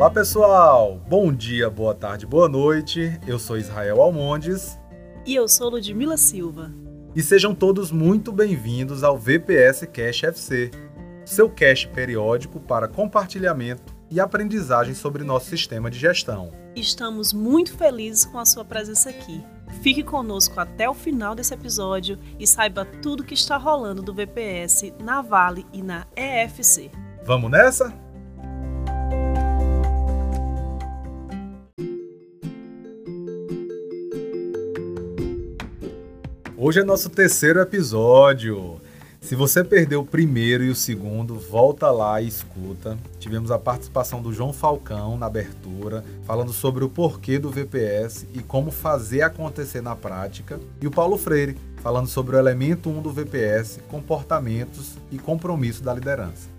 Olá pessoal, bom dia, boa tarde, boa noite. Eu sou Israel Almondes. E eu sou Ludmila Silva. E sejam todos muito bem-vindos ao VPS Cash FC, seu cash periódico para compartilhamento e aprendizagem sobre nosso sistema de gestão. Estamos muito felizes com a sua presença aqui. Fique conosco até o final desse episódio e saiba tudo que está rolando do VPS na Vale e na EFC. Vamos nessa? Hoje é nosso terceiro episódio. Se você perdeu o primeiro e o segundo, volta lá e escuta. Tivemos a participação do João Falcão na abertura, falando sobre o porquê do VPS e como fazer acontecer na prática, e o Paulo Freire, falando sobre o elemento 1 do VPS, comportamentos e compromisso da liderança.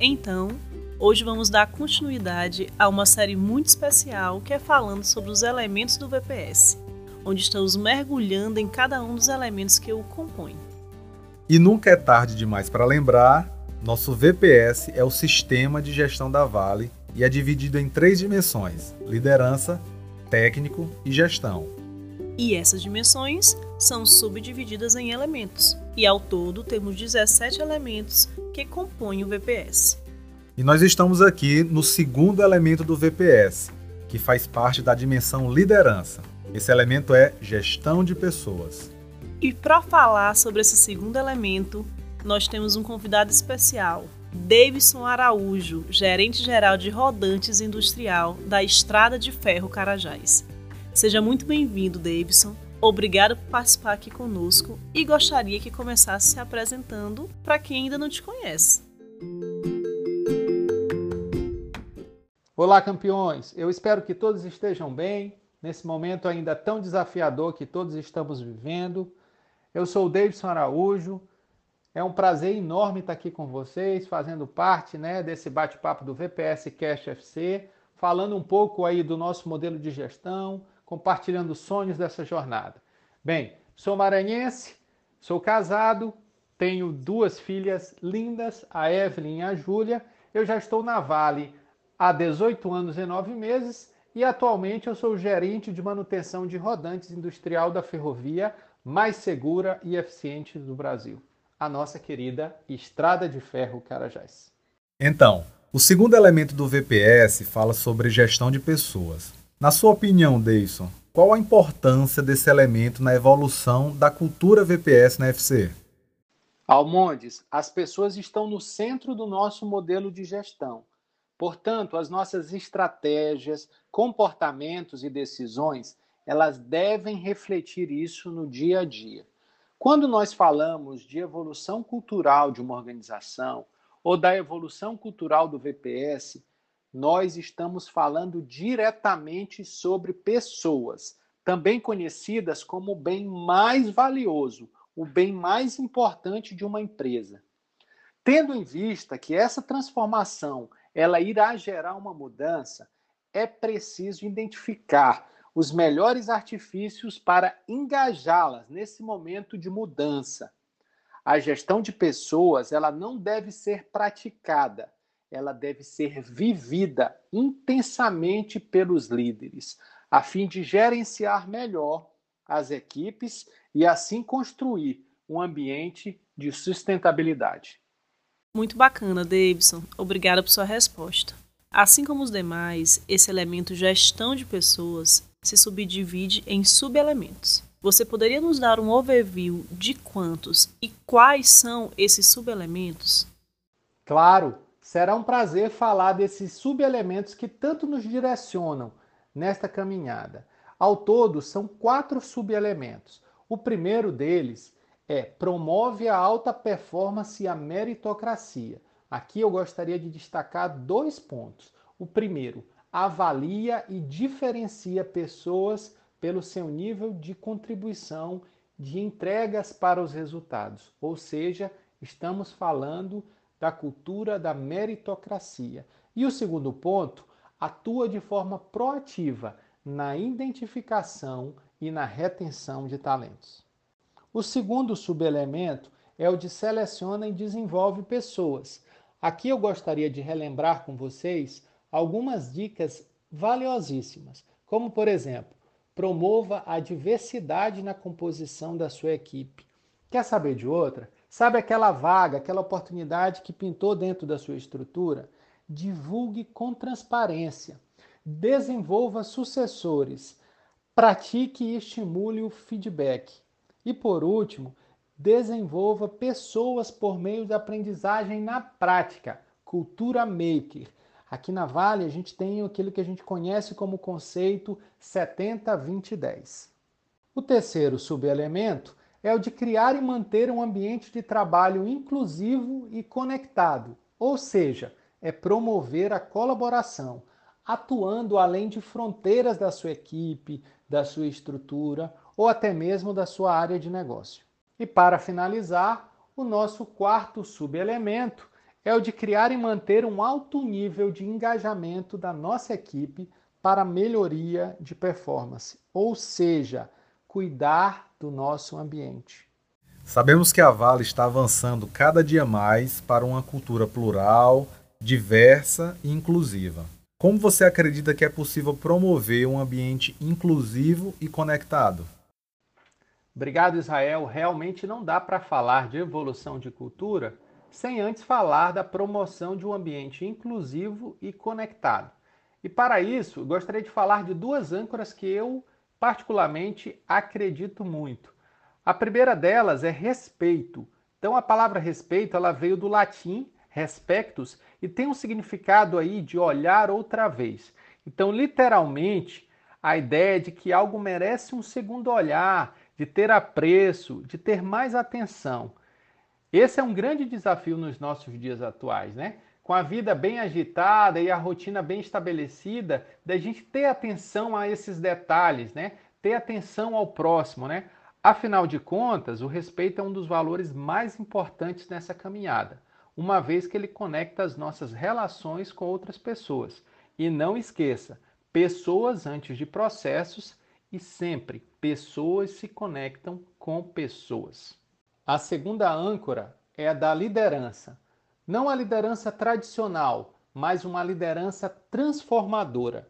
Então, hoje vamos dar continuidade a uma série muito especial que é falando sobre os elementos do VPS, onde estamos mergulhando em cada um dos elementos que o compõem. E nunca é tarde demais para lembrar, nosso VPS é o sistema de gestão da Vale e é dividido em três dimensões: liderança, técnico e gestão. E essas dimensões são subdivididas em elementos, e ao todo temos 17 elementos que compõem o VPS. E nós estamos aqui no segundo elemento do VPS, que faz parte da dimensão liderança. Esse elemento é gestão de pessoas. E para falar sobre esse segundo elemento, nós temos um convidado especial, Davidson Araújo, gerente geral de rodantes industrial da Estrada de Ferro Carajás. Seja muito bem-vindo, Davidson. Obrigado por participar aqui conosco e gostaria que começasse se apresentando para quem ainda não te conhece. Olá, campeões! Eu espero que todos estejam bem nesse momento ainda tão desafiador que todos estamos vivendo. Eu sou o Davidson Araújo. É um prazer enorme estar aqui com vocês, fazendo parte né, desse bate-papo do VPS Cash FC, falando um pouco aí do nosso modelo de gestão, compartilhando sonhos dessa jornada. Bem, sou maranhense, sou casado, tenho duas filhas lindas, a Evelyn e a Júlia. Eu já estou na Vale há 18 anos e 9 meses e atualmente eu sou gerente de manutenção de rodantes industrial da ferrovia mais segura e eficiente do Brasil, a nossa querida Estrada de Ferro Carajás. Então, o segundo elemento do VPS fala sobre gestão de pessoas. Na sua opinião, Deison, qual a importância desse elemento na evolução da cultura VPS na FC? Almondes, as pessoas estão no centro do nosso modelo de gestão. Portanto, as nossas estratégias, comportamentos e decisões elas devem refletir isso no dia a dia. Quando nós falamos de evolução cultural de uma organização ou da evolução cultural do VPS, nós estamos falando diretamente sobre pessoas, também conhecidas como o bem mais valioso, o bem mais importante de uma empresa. Tendo em vista que essa transformação ela irá gerar uma mudança, é preciso identificar os melhores artifícios para engajá-las nesse momento de mudança. A gestão de pessoas, ela não deve ser praticada, ela deve ser vivida intensamente pelos líderes, a fim de gerenciar melhor as equipes e assim construir um ambiente de sustentabilidade. Muito bacana, Davidson. Obrigada por sua resposta. Assim como os demais, esse elemento gestão de pessoas se subdivide em subelementos. Você poderia nos dar um overview de quantos e quais são esses subelementos? Claro, será um prazer falar desses subelementos que tanto nos direcionam nesta caminhada. Ao todo, são quatro subelementos. O primeiro deles é promove a alta performance e a meritocracia. Aqui eu gostaria de destacar dois pontos. O primeiro, avalia e diferencia pessoas pelo seu nível de contribuição de entregas para os resultados. Ou seja, estamos falando da cultura da meritocracia. E o segundo ponto, atua de forma proativa na identificação e na retenção de talentos. O segundo subelemento é o de seleciona e desenvolve pessoas. Aqui eu gostaria de relembrar com vocês algumas dicas valiosíssimas, como por exemplo, promova a diversidade na composição da sua equipe. Quer saber de outra? Sabe aquela vaga, aquela oportunidade que pintou dentro da sua estrutura? Divulgue com transparência. Desenvolva sucessores. Pratique e estimule o feedback. E por último, desenvolva pessoas por meio de aprendizagem na prática, cultura maker. Aqui na Vale a gente tem aquilo que a gente conhece como conceito 70-20-10. O terceiro subelemento é o de criar e manter um ambiente de trabalho inclusivo e conectado, ou seja, é promover a colaboração, atuando além de fronteiras da sua equipe, da sua estrutura ou até mesmo da sua área de negócio. E para finalizar, o nosso quarto subelemento é o de criar e manter um alto nível de engajamento da nossa equipe para melhoria de performance, ou seja, cuidar do nosso ambiente. Sabemos que a Vale está avançando cada dia mais para uma cultura plural, diversa e inclusiva. Como você acredita que é possível promover um ambiente inclusivo e conectado? Obrigado, Israel. Realmente não dá para falar de evolução de cultura sem antes falar da promoção de um ambiente inclusivo e conectado. E para isso, gostaria de falar de duas âncoras que eu particularmente acredito muito. A primeira delas é respeito. Então a palavra respeito, ela veio do latim respectus e tem um significado aí de olhar outra vez. Então, literalmente, a ideia é de que algo merece um segundo olhar, de ter apreço, de ter mais atenção. Esse é um grande desafio nos nossos dias atuais, né? Com a vida bem agitada e a rotina bem estabelecida, da gente ter atenção a esses detalhes, né? Ter atenção ao próximo, né? Afinal de contas, o respeito é um dos valores mais importantes nessa caminhada, uma vez que ele conecta as nossas relações com outras pessoas. E não esqueça, pessoas antes de processos e sempre pessoas se conectam com pessoas. A segunda âncora é a da liderança. Não a liderança tradicional, mas uma liderança transformadora.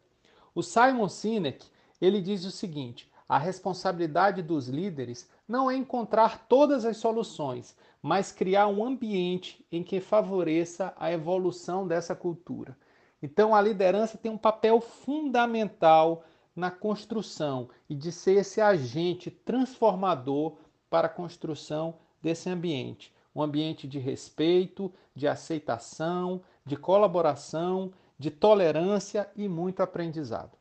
O Simon Sinek, ele diz o seguinte: a responsabilidade dos líderes não é encontrar todas as soluções, mas criar um ambiente em que favoreça a evolução dessa cultura. Então a liderança tem um papel fundamental na construção e de ser esse agente transformador para a construção desse ambiente. Um ambiente de respeito, de aceitação, de colaboração, de tolerância e muito aprendizado.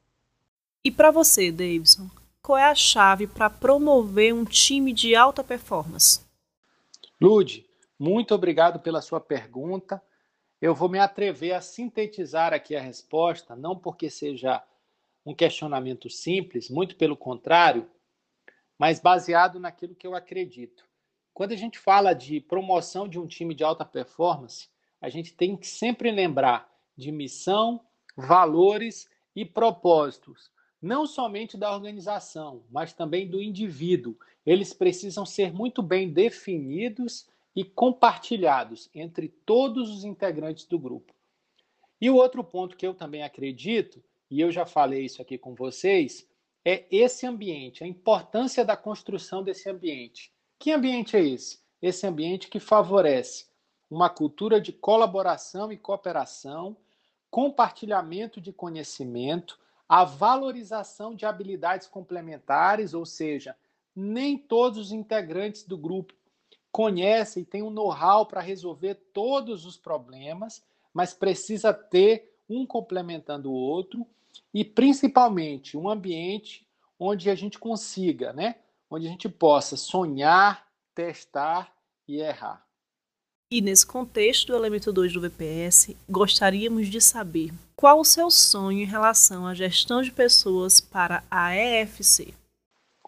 E para você, Davidson, qual é a chave para promover um time de alta performance? Lude, muito obrigado pela sua pergunta. Eu vou me atrever a sintetizar aqui a resposta, não porque seja um questionamento simples, muito pelo contrário, mas baseado naquilo que eu acredito. Quando a gente fala de promoção de um time de alta performance, a gente tem que sempre lembrar de missão, valores e propósitos, não somente da organização, mas também do indivíduo. Eles precisam ser muito bem definidos e compartilhados entre todos os integrantes do grupo. E o outro ponto que eu também acredito e eu já falei isso aqui com vocês, é esse ambiente, a importância da construção desse ambiente. Que ambiente é esse? Esse ambiente que favorece uma cultura de colaboração e cooperação, compartilhamento de conhecimento, a valorização de habilidades complementares, ou seja, nem todos os integrantes do grupo conhecem e têm um know-how para resolver todos os problemas, mas precisa ter um complementando o outro, e principalmente um ambiente onde a gente consiga, né? Onde a gente possa sonhar, testar e errar. E nesse contexto do elemento 2 do VPS, gostaríamos de saber qual o seu sonho em relação à gestão de pessoas para a EFC.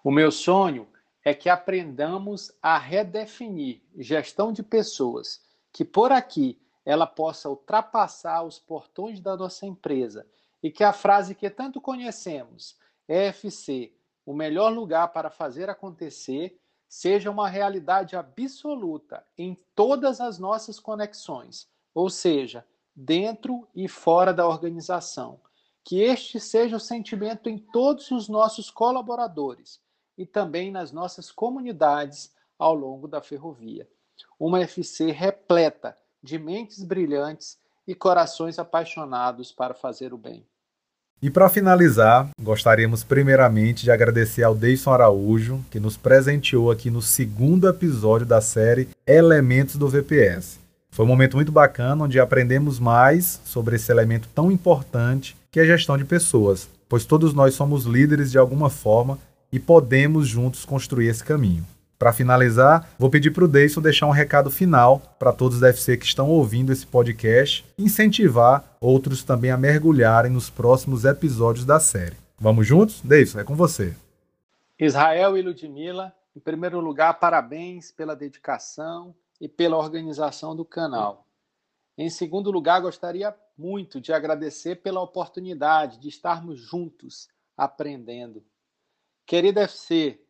O meu sonho é que aprendamos a redefinir gestão de pessoas, que por aqui ela possa ultrapassar os portões da nossa empresa e que a frase que tanto conhecemos, EFC, o melhor lugar para fazer acontecer, seja uma realidade absoluta em todas as nossas conexões, ou seja, dentro e fora da organização. Que este seja o sentimento em todos os nossos colaboradores e também nas nossas comunidades ao longo da ferrovia. Uma FC repleta de mentes brilhantes e corações apaixonados para fazer o bem. E para finalizar, gostaríamos primeiramente de agradecer ao Deison Araújo, que nos presenteou aqui no segundo episódio da série Elementos do VPS. Foi um momento muito bacana onde aprendemos mais sobre esse elemento tão importante que é a gestão de pessoas, pois todos nós somos líderes de alguma forma e podemos juntos construir esse caminho. Para finalizar, vou pedir para o Deison deixar um recado final para todos da FC que estão ouvindo esse podcast incentivar outros também a mergulharem nos próximos episódios da série. Vamos juntos? Deison, é com você. Israel e Ludmila, em primeiro lugar, parabéns pela dedicação e pela organização do canal. Em segundo lugar, gostaria muito de agradecer pela oportunidade de estarmos juntos aprendendo. Querida FC,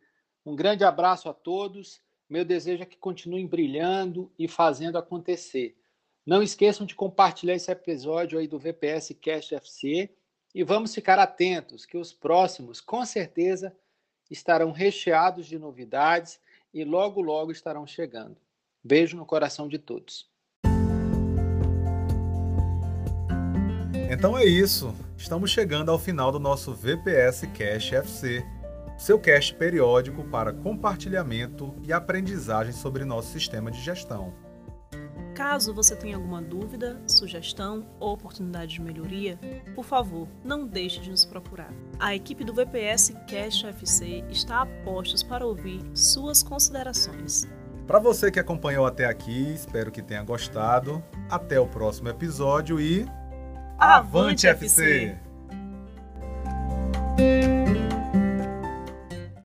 um grande abraço a todos. Meu desejo é que continuem brilhando e fazendo acontecer. Não esqueçam de compartilhar esse episódio aí do VPS Cast FC e vamos ficar atentos que os próximos, com certeza, estarão recheados de novidades e logo logo estarão chegando. Beijo no coração de todos. Então é isso. Estamos chegando ao final do nosso VPS Cash FC seu cast periódico para compartilhamento e aprendizagem sobre nosso sistema de gestão. Caso você tenha alguma dúvida, sugestão ou oportunidade de melhoria, por favor, não deixe de nos procurar. A equipe do VPS Cash FC está a postos para ouvir suas considerações. Para você que acompanhou até aqui, espero que tenha gostado. Até o próximo episódio e Avante, Avante FC! FC!